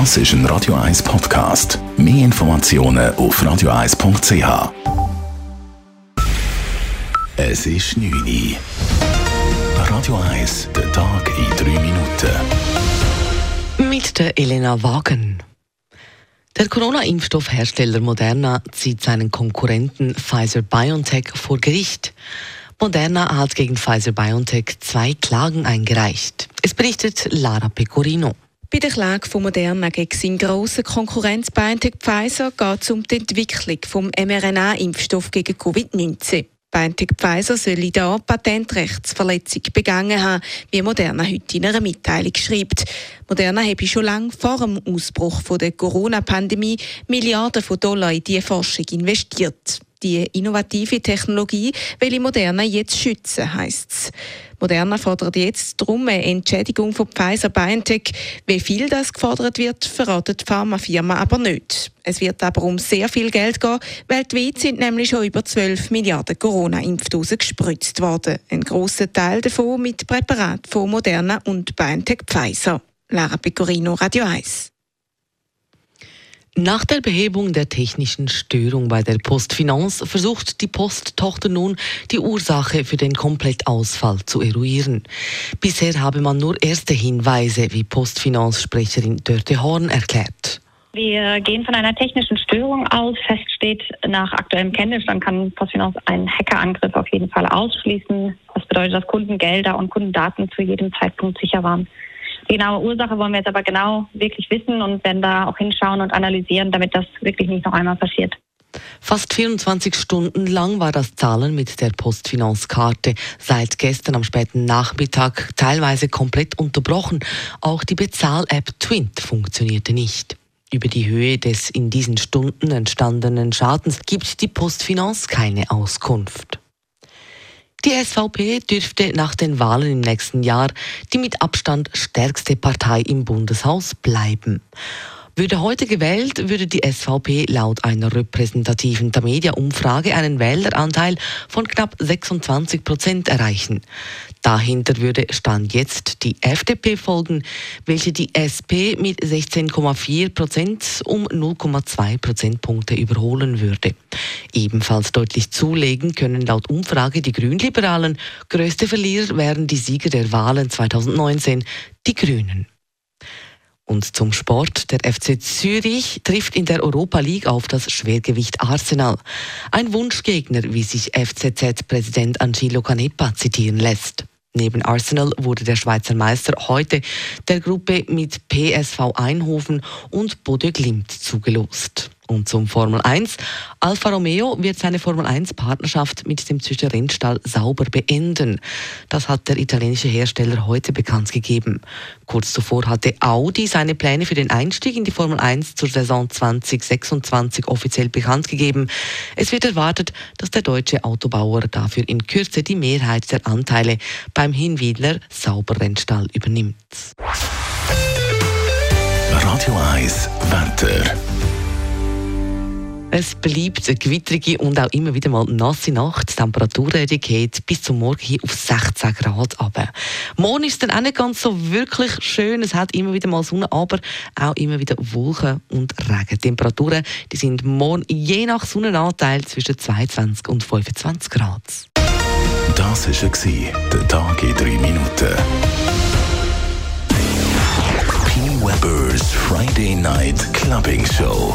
Das ist ein Radio 1 Podcast. Mehr Informationen auf radio1.ch. Es ist 9 Uhr. Radio 1, der Tag in 3 Minuten. Mit der Elena Wagen. Der Corona-Impfstoffhersteller Moderna zieht seinen Konkurrenten Pfizer BioNTech vor Gericht. Moderna hat gegen Pfizer BioNTech zwei Klagen eingereicht. Es berichtet Lara Pecorino. Bei der Klage von Moderna gegen seinen grossen Konkurrenz BioNTech Pfizer geht es um die Entwicklung des mRNA-Impfstoff gegen Covid-19. BioNTech Pfizer soll hier Patentrechtsverletzung begangen haben, wie Moderna heute in einer Mitteilung schreibt. Moderna habe schon lange vor dem Ausbruch der Corona-Pandemie Milliarden von Dollar in diese Forschung investiert die innovative Technologie will Moderna jetzt schützen, heisst es. Moderna fordert jetzt darum eine Entschädigung von Pfizer BioNTech. Wie viel das gefordert wird, verratet die Pharmafirma aber nicht. Es wird aber um sehr viel Geld gehen. Weltweit sind nämlich schon über 12 Milliarden Corona-Impfdosen gespritzt worden. Ein grosser Teil davon mit Präparaten von Moderna und BioNTech Pfizer. Lara Pecorino, Radio 1. Nach der Behebung der technischen Störung bei der Postfinanz versucht die Posttochter nun, die Ursache für den Komplettausfall zu eruieren. Bisher habe man nur erste Hinweise, wie Postfinanz-Sprecherin Dörte Horn erklärt. Wir gehen von einer technischen Störung aus. Feststeht nach aktuellem Kenntnisstand kann Postfinanz einen Hackerangriff auf jeden Fall ausschließen. Das bedeutet, dass Kundengelder und Kundendaten zu jedem Zeitpunkt sicher waren. Die genaue Ursache wollen wir jetzt aber genau wirklich wissen und werden da auch hinschauen und analysieren, damit das wirklich nicht noch einmal passiert. Fast 24 Stunden lang war das Zahlen mit der Postfinanzkarte seit gestern am späten Nachmittag teilweise komplett unterbrochen. Auch die Bezahl-App Twint funktionierte nicht. Über die Höhe des in diesen Stunden entstandenen Schadens gibt die Postfinanz keine Auskunft. Die SVP dürfte nach den Wahlen im nächsten Jahr die mit Abstand stärkste Partei im Bundeshaus bleiben. Würde heute gewählt, würde die SVP laut einer repräsentativen Tamedia-Umfrage einen Wähleranteil von knapp 26 Prozent erreichen. Dahinter würde Stand jetzt die FDP folgen, welche die SP mit 16,4 Prozent um 0,2 Prozentpunkte überholen würde. Ebenfalls deutlich zulegen können laut Umfrage die Grünliberalen. Größte Verlierer wären die Sieger der Wahlen 2019, die Grünen. Und zum Sport. Der FC Zürich trifft in der Europa League auf das Schwergewicht Arsenal. Ein Wunschgegner, wie sich FCZ-Präsident Angelo Canepa zitieren lässt. Neben Arsenal wurde der Schweizer Meister heute der Gruppe mit PSV Eindhoven und Bodø Glimt zugelost. Und zum Formel 1. Alfa Romeo wird seine Formel 1 Partnerschaft mit dem Zürcher Rennstall sauber beenden. Das hat der italienische Hersteller heute bekannt gegeben. Kurz zuvor hatte Audi seine Pläne für den Einstieg in die Formel 1 zur Saison 2026 offiziell bekannt gegeben. Es wird erwartet, dass der deutsche Autobauer dafür in Kürze die Mehrheit der Anteile beim Hinwiedler Sauber Rennstall übernimmt. Radio 1 Wetter. Es bleibt eine gewittrige und auch immer wieder mal nasse Nacht. Die Temperatur geht bis zum Morgen hier auf 16 Grad runter. Morgen ist es dann auch nicht ganz so wirklich schön. Es hat immer wieder mal Sonne, aber auch immer wieder Wolken und Regen. Temperaturen die sind morgen je nach Sonnenanteil zwischen 22 und 25 Grad. Das war der Tag in drei Minuten. P. Weber's Friday Night Clubbing Show.